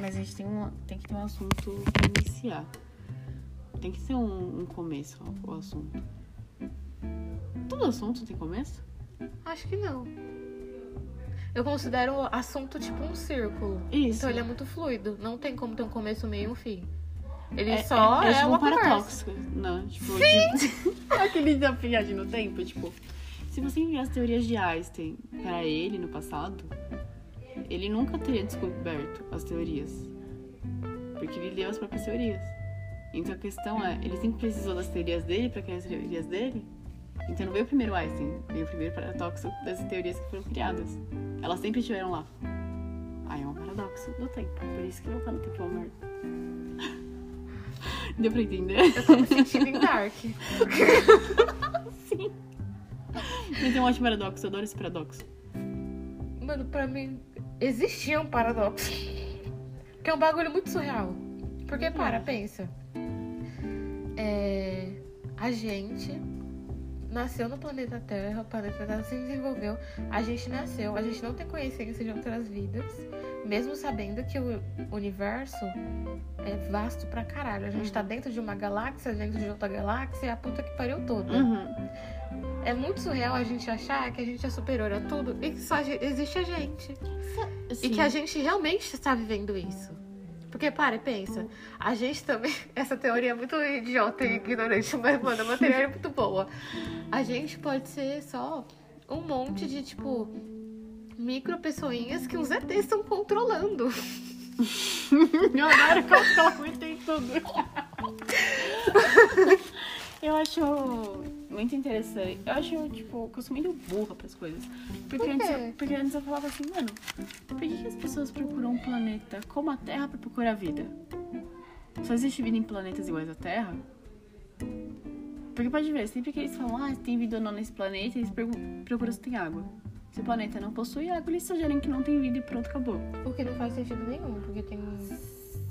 Mas a gente tem, uma, tem que ter um assunto pra iniciar. Tem que ser um, um começo, o assunto. Todo assunto tem começo? Acho que não. Eu considero o assunto tipo um círculo. Isso. Então ele é muito fluido. Não tem como ter um começo, meio e um fim. Ele É, só é, tipo uma um paradoxo. Não, tipo, de- aquele da viagem no tempo, tipo, se você enviar as teorias de Einstein para ele no passado, ele nunca teria descoberto as teorias. Porque ele leu as próprias teorias. Então a questão é, ele sempre precisou das teorias dele para criar as teorias dele? Então não veio primeiro Einstein, veio o primeiro paradoxo das teorias que foram criadas. Elas sempre estiveram lá. Aí é um paradoxo do tempo. Por isso que voltar no tempo merda. Deu pra entender? Eu tô me sentindo em Dark. Sim. Mas é um ótimo paradoxo, eu adoro esse paradoxo. Mano, pra mim, existia um paradoxo. Que é um bagulho muito surreal. Porque, para, pensa. É, a gente nasceu no planeta Terra, o planeta Terra se desenvolveu, a gente nasceu, a gente não tem conhecência de outras vidas, mesmo sabendo que o universo é vasto pra caralho. A gente tá dentro de uma galáxia, dentro de outra galáxia, a puta que pariu toda. Uhum. É muito surreal a gente achar que a gente é superior a tudo e que só a existe a gente. E Sim. que a gente realmente está vivendo isso. Porque, para e pensa, a gente também. Essa teoria é muito idiota e ignorante, mas, mano, é uma teoria muito boa. A gente pode ser só um monte de, tipo, micro pessoinhas que os ETs estão controlando. Eu adoro que eu tem tudo. Eu acho muito interessante. Eu acho, tipo, que eu sou muito burra pras coisas. Porque, Por antes, eu- porque antes eu falava assim, mano, por que, que as pessoas procuram um planeta como a Terra pra procurar vida? Só existe vida em planetas iguais à Terra? Porque pode ver, sempre que eles falam, ah, tem vida ou não nesse planeta, eles procuram se tem água. Se o planeta não possui água, eles sugerem que não tem vida e pronto, acabou. O que não faz sentido nenhum, porque tem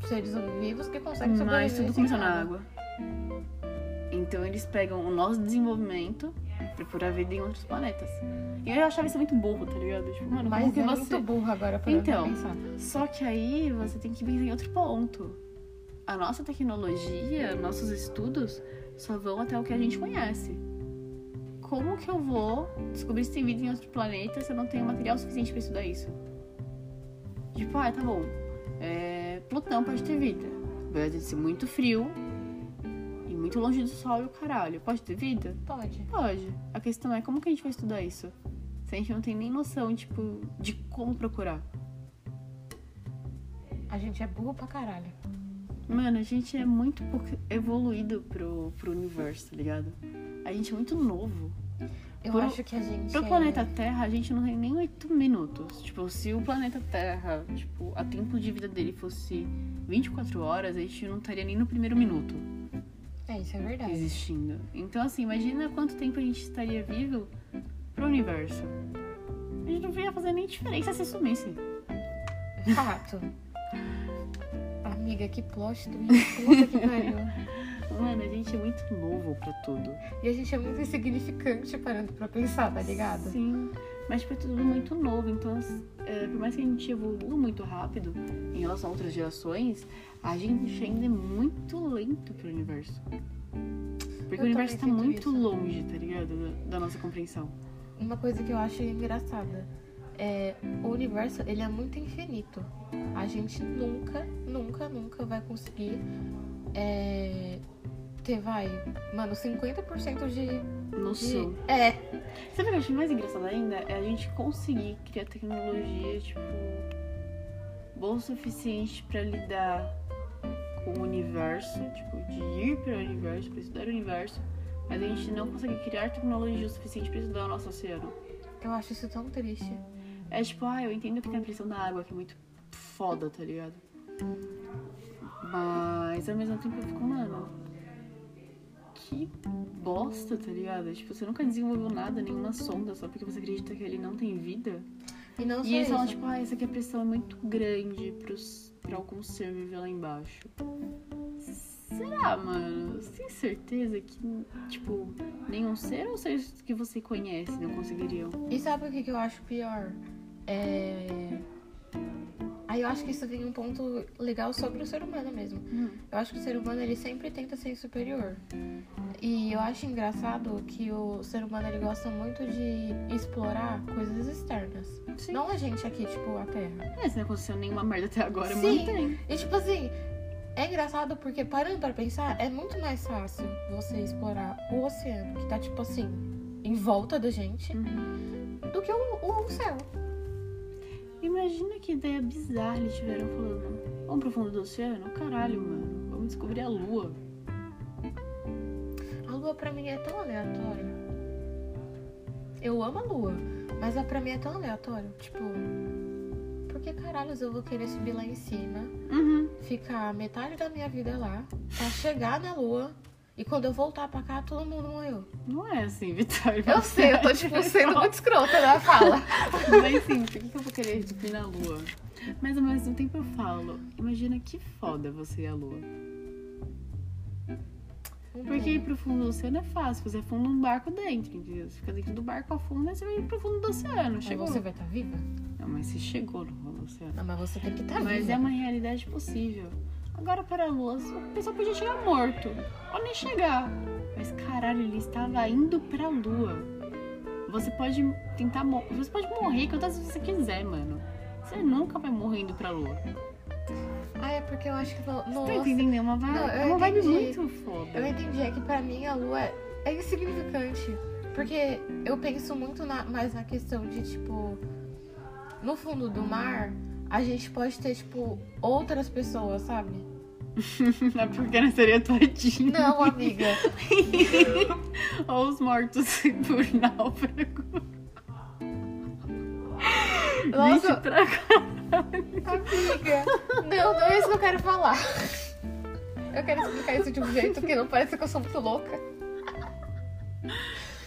seres vivos que conseguem sobreviver. Mas tudo começou na água. Então eles pegam o nosso desenvolvimento procurar vida em outros planetas. E eu achava isso muito burro, tá ligado? Tipo, mano, Mas que é você. muito burro agora pra Então. pensar. Só que aí você tem que pensar em outro ponto. A nossa tecnologia, nossos estudos só vão até o que a gente conhece. Como que eu vou descobrir se tem vida em outro planeta se eu não tenho material suficiente pra estudar isso? Tipo, ah, tá bom. É, Plutão pode ter vida. Vai ser muito frio muito longe do Sol e o caralho. Pode ter vida? Pode. Pode. A questão é como que a gente vai estudar isso? Se a gente não tem nem noção, tipo, de como procurar. A gente é burro pra caralho. Mano, a gente é muito pouco evoluído pro, pro universo, tá ligado? A gente é muito novo. Eu Pro- acho que a gente. Pro é- planeta Terra, a gente não tem nem oito minutos. Tipo, se o planeta Terra, tipo, a tempo de vida dele fosse 24 horas, a gente não estaria nem no primeiro minuto É, isso é verdade. existindo. Então, assim, imagina quanto tempo a gente estaria vivo pro universo. A gente não ia fazer nem diferença se sumisse. Fato. Amiga, que plot twist. Puta que pariu. Mano, a gente é muito novo pra tudo. E a gente é muito insignificante parando pra pensar, tá ligado? Sim, mas tipo, é tudo muito novo. Então, é, por mais que a gente evolua muito rápido em relação a outras gerações, a gente ainda é muito lento pro universo. Porque Eu o universo tá muito isso. longe, tá ligado? Da, da nossa compreensão. Uma coisa que eu acho engraçada é o universo, ele é muito infinito. A gente nunca, nunca, nunca vai conseguir é, ter, vai, mano, 50% de, Noção. de. É, Sabe o que eu acho mais engraçado ainda? É a gente conseguir criar tecnologia, tipo, boa o suficiente pra lidar com o universo, tipo, de ir para o universo, pra estudar o universo, mas a gente não consegue criar tecnologia o suficiente pra estudar o nosso oceano. eu acho isso tão triste. É tipo, ah, eu entendo que tem a pressão da água, que é muito foda, tá ligado? Mas ao mesmo tempo eu fico, mano, que bosta, tá ligado? Tipo, você nunca desenvolveu nada, nenhuma sonda, só porque você acredita que ele não tem vida. E não E eles falam, tipo, ah, essa aqui a pressão é muito grande pros, pra algum ser viver lá embaixo. Será, mano? Você tem certeza que, tipo, nenhum ser ou seres que você conhece não conseguiriam? E sabe o que, que eu acho pior? É. Aí eu acho que isso vem um ponto legal sobre o ser humano mesmo. Hum. Eu acho que o ser humano ele sempre tenta ser superior. E eu acho engraçado que o ser humano ele gosta muito de explorar coisas externas. Sim. Não a gente aqui, tipo, a Terra. É, se não aconteceu nenhuma merda até agora, Sim. mantém. E tipo assim, é engraçado porque parando pra pensar, é muito mais fácil você explorar o oceano, que tá tipo assim, em volta da gente, Uhum. do que o, o céu. Imagina que ideia bizarra eles tiveram falando. Vamos pro fundo do oceano? Caralho, mano. Vamos descobrir a lua. A lua pra mim é tão aleatória. Eu amo a lua, mas a pra mim é tão aleatório. Tipo, por que caralhos eu vou querer subir lá em cima, Uhum. ficar metade da minha vida lá, pra chegar na lua e quando eu voltar pra cá todo mundo morreu? Não é assim, Vitória. Eu sei, eu tô tipo sendo muito escrota na fala. Mas sim, por que eu vou querer subir na lua? Mas ao mesmo tempo eu falo, imagina que foda você e a lua. Porque ir pro fundo do oceano é fácil, você afunda um barco dentro, entendeu? Você fica dentro do barco, afunda e você vai ir pro fundo do oceano. Mas Chegou. você vai estar viva? Não, mas você chegou no fundo do oceano. Não, mas você tem que estar Mas viva. é uma realidade possível. Agora para a Lua, o pessoal podia chegar morto. Ou nem chegar. Mas caralho, ele estava indo pra Lua. Você pode tentar morrer. Você pode morrer quantas vezes você quiser, mano. Você nunca vai morrer indo pra Lua. Ah, é porque eu acho que. no- Você tá Nossa, entendendo? É uma, vibe, Não, é uma vibe muito foda. eu entendi. É que pra mim a lua é, é insignificante. Porque eu penso muito na- mais na questão de, tipo. No fundo do mar, a gente pode ter, tipo, outras pessoas, sabe? Não é porque não seria todinho. Não, amiga. Ou os mortos por náufrago. Nossa. Vixe, pra. Amiga. Não, não é isso que eu quero falar. Eu quero explicar isso de um jeito que não parece que eu sou muito louca.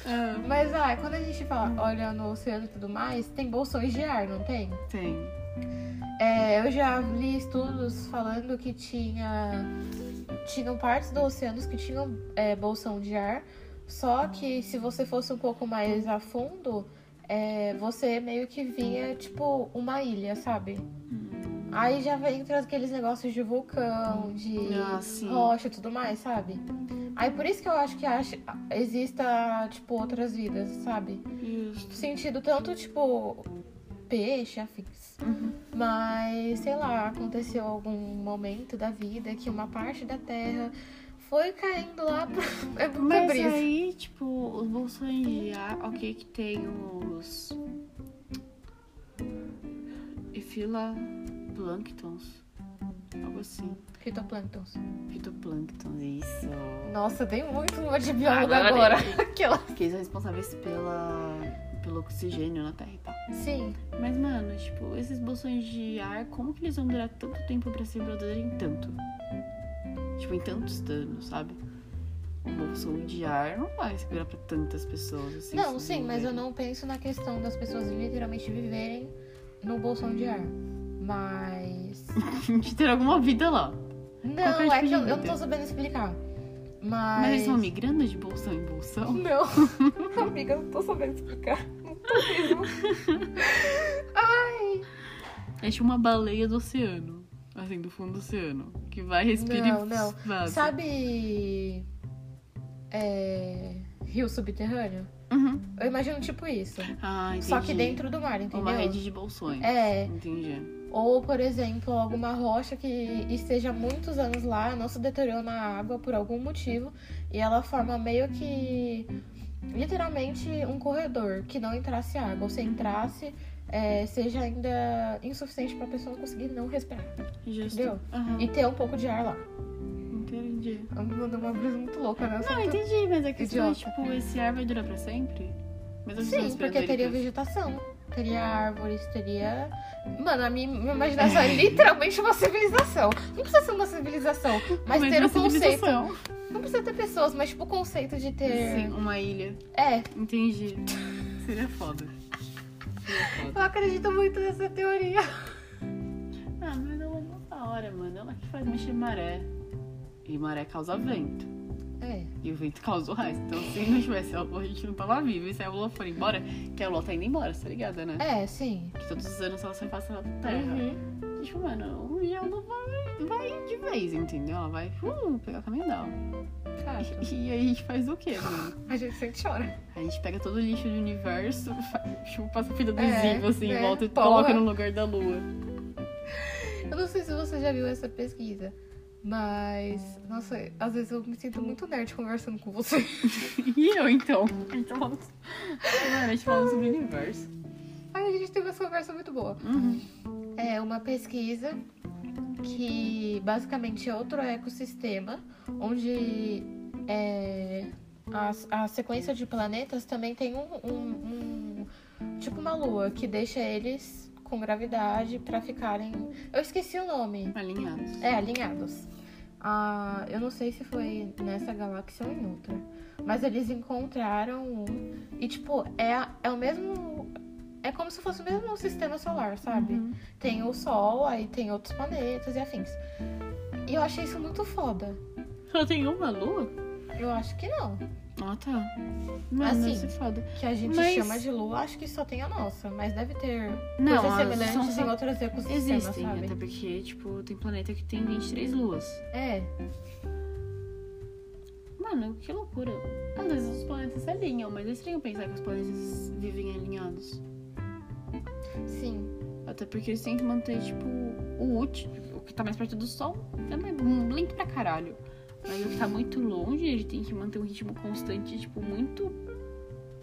Ah, Mas, ah, quando a gente fala, olha no oceano e tudo mais, tem bolsões de ar, não tem? tem. É, eu já li estudos falando que tinha tinham partes do oceano que tinham é, bolsão de ar, só que se você fosse um pouco mais a fundo, é, você meio que via tipo uma ilha, sabe? Aí já vem aqueles negócios de vulcão, de Ah, rocha e tudo mais, sabe? Aí por isso que eu acho que acho, exista, tipo, outras vidas, sabe? Justo. sentido tanto, tipo, peixe, afins. Uhum. Mas, sei lá, aconteceu algum momento da vida que uma parte da terra foi caindo lá pro. É muita Mas brisa. aí, tipo, os bolsões de ar, ok que tem os... Filaplânctons. Algo assim. Fitoplânctons. Fitoplânctons, isso. Nossa, tem muito uma de biólogo Agora agora. Aquela. Que eles são responsáveis pela... pelo oxigênio na Terra e tal. Sim. Mas, mano, tipo, esses bolsões de ar, como que eles vão durar tanto tempo pra se produzirem tanto? Tipo, em tantos anos, sabe? Um bolsão de ar não vai segurar pra tantas pessoas assim. não, sim, mas eu não penso na questão das pessoas literalmente viverem no bolsão de ar. Mas. de ter alguma vida lá. Não, é tipo que de eu, eu não tô sabendo explicar. Mas. Mas eles vão migrando de bolsão em bolsão? Não, amiga, eu não tô sabendo explicar. Ai. É tipo uma baleia do oceano. Assim, do fundo do oceano. Que vai, respira Não, não. vaza. Sabe. É. Rio subterrâneo? Uhum. Eu imagino tipo isso. Ah, entendi. Só que dentro do mar, entendeu? Uma rede de bolsões. É. Entendi. Ou, por exemplo, alguma rocha que esteja muitos anos lá, não se deteriorou na água por algum motivo, e ela forma meio que literalmente um corredor que não entrasse água, ou se entrasse, é, seja ainda insuficiente para a pessoa conseguir não respirar. Justo. Entendeu? Aham. E ter um pouco de ar lá. Entendi. Me mandou uma brisa muito louca, né? Não, entendi, mas a questão é, tipo, esse ar vai durar pra sempre? As Sim, porque teria vegetação, teria árvores, teria. Mano, a minha, minha imaginação é literalmente uma civilização. Não precisa ser uma civilização, mas, Mas ter o conceito. civilização. Não precisa ter pessoas, mas tipo o conceito de ter. Sim, uma ilha. É, Entendi. Seria foda. Seria foda. eu acredito muito nessa teoria. Ah, mas ela é mó da hora, mano. Ela que faz mexer maré. E maré causa vento. É. E o vento causa o resto. Então, se não tivesse a lua, a gente não tava vivo. E se a lua for embora, que a lua tá indo embora, tá ligada, né? É, sim. Que todos os anos ela se afasta da Terra. Uhum. Tipo, mano, o gelo vai, vai de vez, entendeu? Ela vai uh, pegar o caminho dela. Cara, E aí a gente faz o quê, mano? a gente sempre chora. A gente pega todo o lixo do universo, fa- tipo, passa fita É, adesivo assim, em né? volta e Porra. coloca no lugar da lua. Eu não sei se você já viu essa pesquisa, mas, nossa, às vezes eu me sinto muito nerd conversando com você. E eu então? Gente tá falando, sobre o universo. Aí a gente teve essa conversa muito boa. Uhum. É uma pesquisa que basicamente é outro ecossistema, onde é, a, a sequência de planetas também tem um, um- um- tipo uma lua que deixa eles com gravidade pra ficarem. Eu esqueci o nome. Alinhados. É, alinhados. Ah, eu não sei se foi nessa galáxia ou em outra. Mas eles encontraram um. E, tipo, é, é o mesmo. É como se fosse o mesmo sistema solar, sabe? Uhum. Tem o Sol, aí tem outros planetas e afins. E eu achei isso muito foda. Só tem uma lua? Eu acho que não. Ah, tá. Mano, Assim, é foda. Que a gente Mas- chama de Lua, acho que só tem a nossa. Mas deve ter Não, coisas as- semelhantes são em outros ecossistemas, Existem, sabe? até porque, tipo, tem planeta que tem 23 luas. É, Mano, que loucura. Às vezes os planetas se alinham, mas é estranho pensar que os planetas vivem alinhados. sim. Até porque eles têm que manter, tipo, o último, o que tá mais perto do Sol, também é lento pra caralho. Aí o que tá muito longe, ele tem que manter um ritmo constante, tipo, muito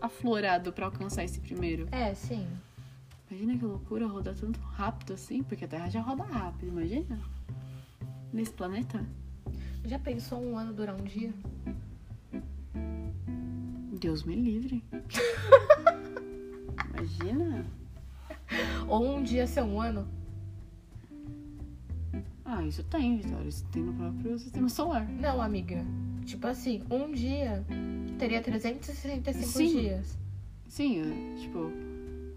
aflorado pra alcançar esse primeiro. É, sim. Imagina que loucura rodar tanto rápido assim, porque a Terra já roda rápido, imagina? Nesse planeta? Já pensou um ano durar um dia? Deus me livre. Imagina? Ou um dia ser um ano? Ah, isso tem, Vitória. Isso tem no próprio sistema solar. Não, amiga. Tipo assim, um dia teria 365 Sim. dias. Sim, é, tipo,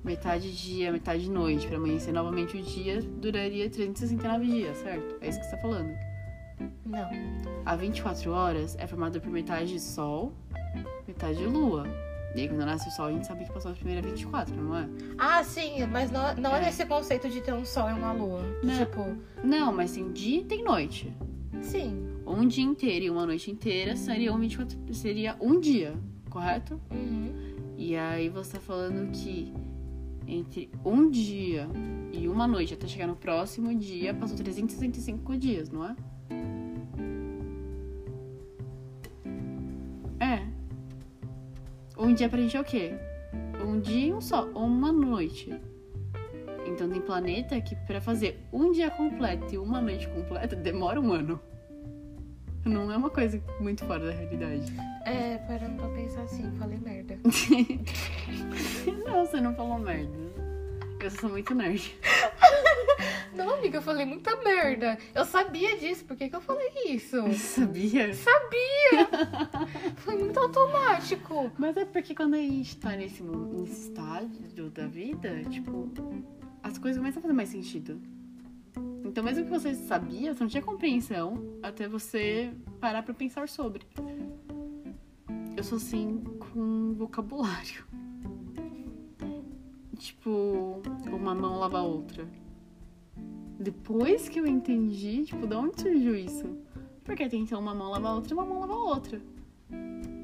metade dia, metade noite, pra amanhecer novamente o dia, duraria 369 dias, certo? É isso que você tá falando. Não. A 24 horas é formada por metade Sol, metade Lua. E aí, quando nasce o Sol, a gente sabe que passou a primeira 24, não é? Ah, sim, mas não, não é É. nesse conceito de ter um sol e uma lua. Não. Tipo, Não, mas tem dia e tem noite. sim. Um dia inteiro e uma noite inteira seria um, 24, seria um dia, correto? Uhum. E aí você tá falando que entre um dia e uma noite até chegar no próximo dia, passou 365 dias, não? É. Um dia pra gente é o quê? Um dia e um só, ou uma noite. Então tem planeta que pra fazer um dia completo e uma noite completa demora um ano. Não é uma coisa muito fora da realidade. É, parando pra pensar assim, falei merda. Não, você não falou merda. Eu sou muito nerd. Não, amiga, eu falei muita merda. Eu sabia disso, por que, que eu falei isso? Sabia? Sabia! Foi muito automático. Mas é porque quando a gente tá nesse, nesse estágio da vida, tipo, as coisas começam a fazer mais sentido. Então, mesmo que você sabia, você não tinha compreensão até você parar pra pensar sobre. Eu sou assim com vocabulário. Tipo, uma mão lava a outra. Depois que eu entendi, tipo, de onde surgiu isso? Porque até então uma mão lava a outra e uma mão lava a outra.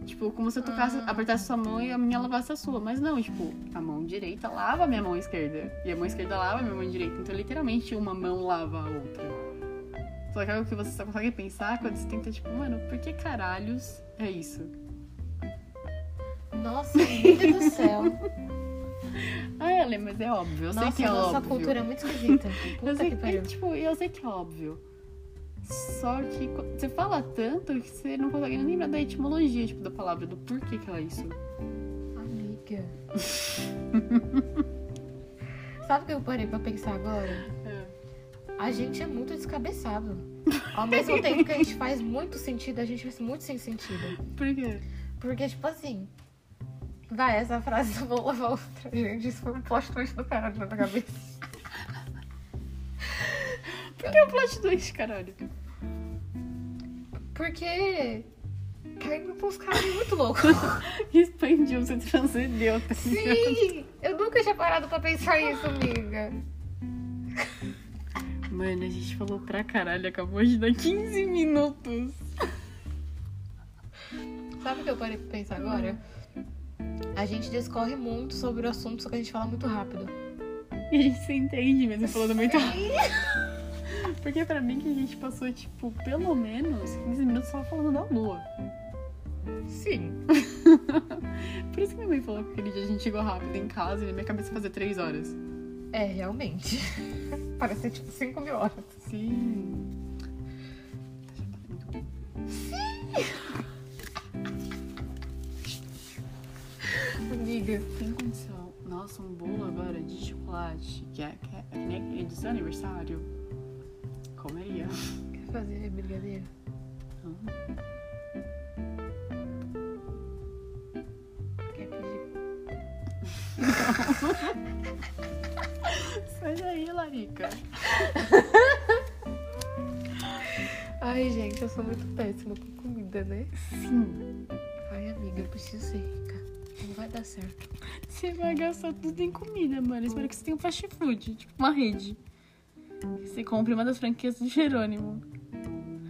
Tipo, como se eu tocasse, Ah. apertasse sua mão e a minha lavasse a sua. Mas não, tipo, a mão direita lava a minha mão esquerda. E a mão esquerda lava a minha mão direita. Então, literalmente, uma mão lava a outra. Só que é algo que você só consegue pensar quando você tenta, tipo, mano, por que caralhos é isso? Nossa, amiga do céu. Ah, Ellen, mas é óbvio. Eu sei Nossa, que é nossa óbvio. cultura é muito esquisita. Eu sei que pariu. tipo, eu sei que é óbvio. Só que você fala tanto que você não consegue nem lembrar da etimologia, tipo, da palavra, do porquê que ela é isso. Amiga. Sabe o que eu parei pra pensar agora? A gente é muito descabeçado. Ao mesmo tempo que a gente faz muito sentido, a gente faz muito sem sentido. Por quê? Porque, tipo assim. Vai, essa frase eu vou lavar outra. Gente, isso foi um plot twist do caralho na minha cabeça. Por que o plot twist, caralho? Porque. Caiu pra uns caras muito loucos. Expandiu, você transcendeu, tá? Sim! Eu nunca tinha parado pra pensar isso, amiga. Mano, a gente falou pra caralho, acabou de dar 15 minutos. Sabe o que eu parei pra pensar agora? A gente discorre muito sobre o assunto, só que a gente fala muito rápido. E a gente se entende mesmo falando muito rápido. Porque pra mim que a gente passou, tipo, pelo menos 15 minutos só falando da lua. Sim. Por isso que minha mãe falou que aquele dia a gente chegou rápido em casa e na minha cabeça fazia 3 horas. É, realmente. Parece tipo 5 mil horas. Sim. Tem condição. Nossa, um bolo agora de chocolate, que é, que é, que nem aquele do seu aniversário. Comeria. Quer fazer brigadeiro? Quer pedir? Sai daí, Larica. Ai, gente, eu sou muito péssima com comida, né? Sim. Ai, amiga, eu preciso ser rica. Não vai dar certo. Você vai gastar tudo em comida, mano. Espero que você tenha um fast food, tipo uma rede. Você compre uma das franquias do Jerônimo.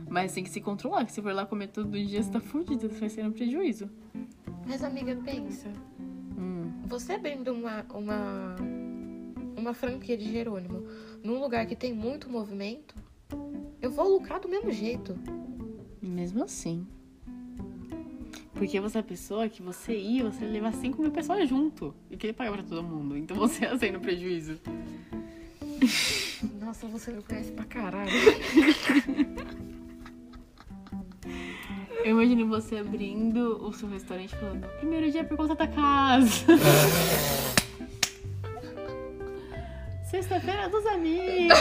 Mas tem que se controlar, que se for lá comer todo dia, você tá fudido, você vai ser um prejuízo. Mas, amiga, pensa. Hum. Você abrindo uma, uma, uma franquia de Jerônimo num lugar que tem muito movimento, eu vou lucrar do mesmo jeito. Mesmo assim. Porque você é a pessoa que você ia, você ia levar 5 mil pessoas junto. E que ele paga pra todo mundo. Então você ia sair no prejuízo. Nossa, você me conhece pra caralho. Eu imagino você abrindo o seu restaurante falando: primeiro dia por conta da casa. Sexta-feira dos amigos.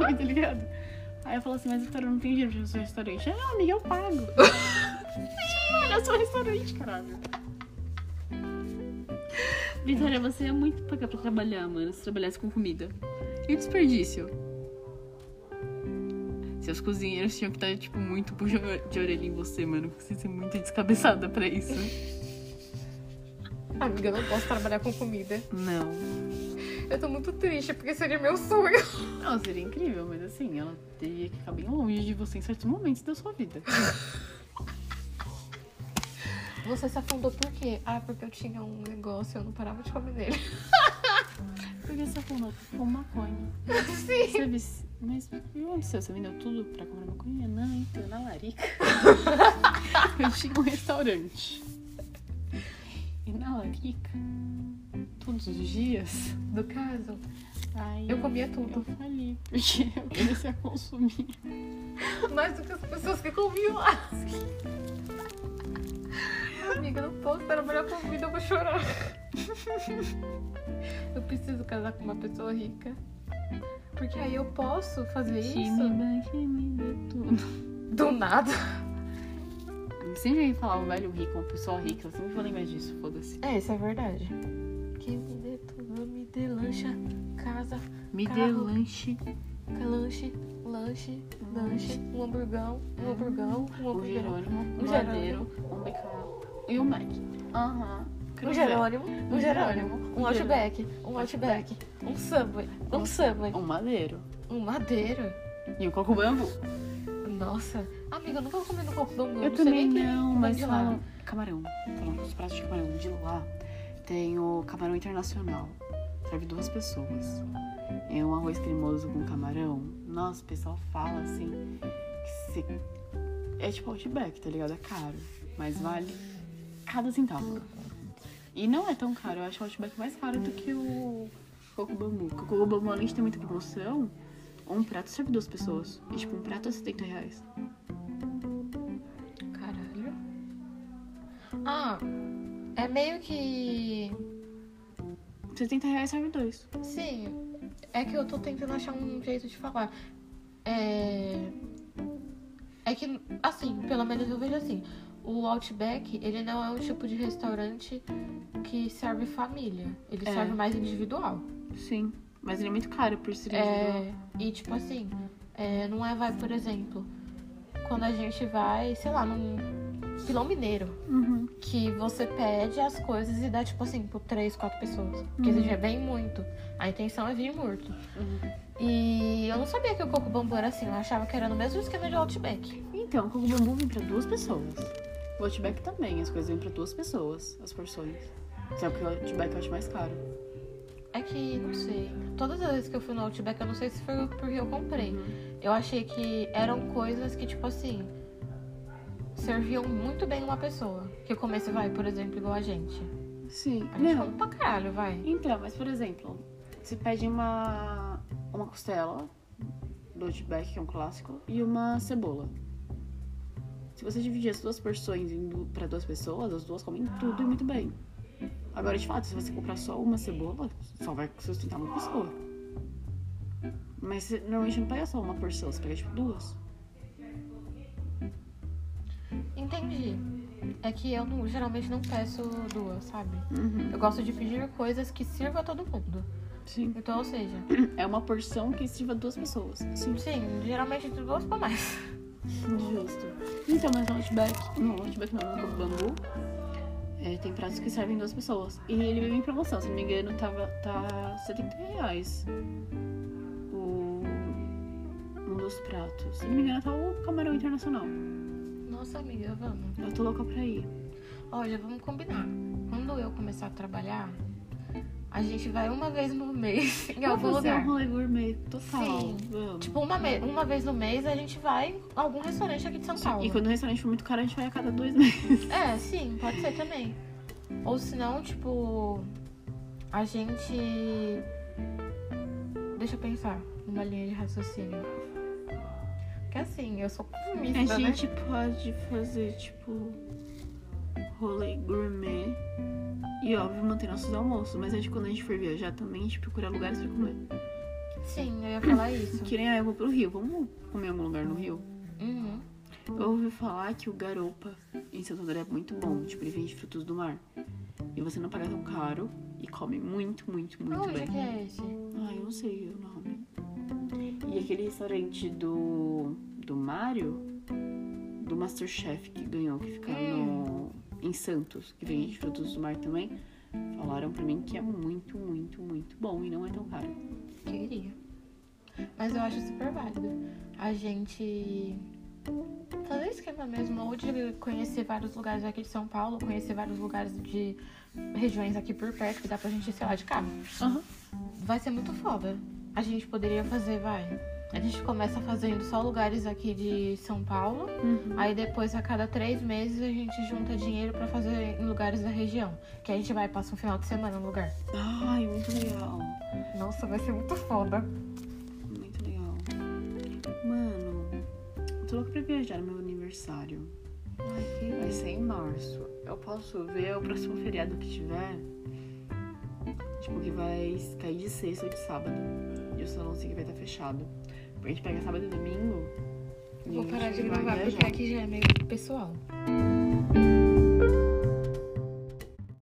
tá ligado? Aí eu falo assim: mas Vitória, não tem dinheiro no seu restaurante. Ah, não, amiga, eu pago. Olha seu restaurante, caralho. Vitória, você é muito paga pra trabalhar, mano. Se trabalhasse com comida. E o desperdício? Seus cozinheiros tinham que estar, tipo, muito puxão de orelha em você, mano. Porque você é muito descabeçada pra isso. Amiga, eu não posso trabalhar com comida. Não. Eu tô muito triste, porque seria meu sonho. Não, seria incrível, mas assim, ela teria que ficar bem longe de você em certos momentos da sua vida. Você se afundou por quê? Ah, porque eu tinha um negócio e eu não parava de comer nele. Porque você falou, com maconha. Sim. Você disse, mas e onde aconteceu? Você vendeu tudo pra comprar maconha? Não, então, na larica. eu tinha um restaurante. E na larica, todos os dias, No caso, aí eu comia tudo. eu fali, porque eu comecei a consumir. Mais do que as pessoas que comiam lá. Amiga, eu não posso trabalhar com comida, eu vou chorar. Eu preciso casar com uma pessoa rica. Porque aí eu posso fazer isso tudo. do nada. Sempre que falar um velho rico, uma pessoa rica, eu sempre vou lembrar disso, foda-se. É, isso é verdade. Que me dê tudo, me dê lancha, casa, Me dê Carro. lanche, lanche, lanche, lanche, um hamburgão, um hamburgão, um um hamburgão. Jerônimo, um Um Ladeiro, um e um Mac. Aham. Um Jerônimo, um Jerônimo, um Outback, um Outback, um Subway, um Subway, Um Madeiro. um Madeiro. E um coco bambu. Nossa, amiga, eu nunca comi no coco bambu. Eu não também não, mas de lá. camarão. Falam os pratos de camarão. De lá tem o camarão internacional. Serve duas pessoas. É um arroz cremoso com camarão. Nossa, o pessoal fala assim que se... é tipo Outback, tá ligado? É caro. Mas vale cada centavo. E não é tão caro. Eu acho o Outback mais caro do que o Coco Bambu. Porque o Coco Bambu, além de ter muita promoção, um prato serve duas pessoas. E tipo, um prato é 70 reais. Caralho. Ah, é meio que. 70 reais serve dois. Sim, é que eu tô tentando achar um jeito de falar. É. É que, assim, pelo menos eu vejo assim. O Outback, ele não é um tipo de restaurante que serve família. Ele É. serve mais individual. Sim. Mas ele é muito caro por ser individual. É, e tipo assim, é, não é vai, por exemplo, quando a gente vai, sei lá, num filão mineiro. Uhum. Que você pede as coisas e dá, tipo assim, por três, quatro pessoas. Porque Uhum. já vem muito. A intenção é vir morto. Uhum. E eu não sabia que o coco bambu era assim. Eu achava que era no mesmo esquema de Outback. Então, o coco bambu vem pra duas pessoas. O Outback também, as coisas vêm pra duas pessoas, as porções. Só que o Outback eu acho mais caro. É que, não sei. Todas as vezes que eu fui no Outback, eu não sei se foi porque eu comprei. Uhum. Eu achei que eram coisas que, tipo assim, serviam muito bem uma pessoa. Que o começo vai, por exemplo, igual a gente. Sim. A gente Não. come pra caralho, vai. Então, mas por exemplo, você pede uma, uma costela do Outback, que é um clássico, e uma cebola. Se você dividir as duas porções pra duas pessoas, as duas comem tudo e muito bem. Agora, de fato, se você comprar só uma cebola, só vai sustentar uma pessoa. Mas você normalmente não pega só uma porção, você pega tipo duas. Entendi. É que eu não- geralmente não peço duas, sabe? Uhum. Eu gosto de pedir coisas que sirvam a todo mundo. Sim. Então, ou seja, É uma porção que sirva duas pessoas. Sim. sim, geralmente duas pra mais. Justo. Então, mas no Outback, no Outback não, no Coco Bambu, é, tem pratos que servem duas pessoas. E ele veio em promoção, se não me engano, tava, tá 70 reais o, um dos pratos. Se não me engano, tá o camarão internacional. Nossa, amiga, vamos. Eu tô louca pra ir. Olha, vamos combinar. Quando eu começar a trabalhar, a gente vai uma vez no mês em algum Vamos fazer lugar. um rolê gourmet total. Sim. Vamos. Tipo, uma, me- uma vez no mês a gente vai em algum restaurante aqui de São Paulo. E quando o restaurante for muito caro, a gente vai a cada dois meses. É, sim, pode ser também. Ou senão, tipo, a gente. Deixa eu pensar numa linha de raciocínio. Porque assim, eu sou A consumista, né? gente pode fazer, tipo, rolê gourmet. E óbvio, manter nossos almoços. Mas acho que quando a gente for viajar também, a gente procura lugares pra comer. Sim, eu ia falar isso. Que nem ah, eu vou pro Rio. Vamos comer em algum lugar no Rio? Uhum. Eu ouvi falar que o garopa em Santo André é muito bom. Tipo, ele vende frutos do mar. E você não paga tão caro e come muito, muito, muito Onde bem. que é esse? Ah, eu não sei o nome. E aquele restaurante do, do Mário, do Masterchef que ganhou, que fica no, em Santos, que vende frutos do mar também, falaram pra mim que é muito, muito, muito bom e não é tão caro. Queria. Mas eu acho super válido. A gente fazer esquema mesmo, ou de conhecer vários lugares aqui de São Paulo, conhecer vários lugares de regiões aqui por perto, que dá pra gente sei lá, de carro. Aham. Vai ser muito foda. A gente poderia fazer, vai. A gente começa fazendo só lugares aqui de São Paulo. Uhum. Aí depois, a cada três meses, a gente junta dinheiro pra fazer em lugares da região. Que a gente vai e passa um final de semana no lugar. Ai, muito legal. Nossa, vai ser muito foda. Muito legal. Mano, eu tô louca pra viajar no meu aniversário. Vai ser em março. Eu posso ver o próximo feriado que tiver. Tipo, que vai cair de sexta ou de sábado. E o salãozinho vai estar fechado. A gente pega sábado e domingo. e Vou parar de gravar porque aqui já é meio pessoal.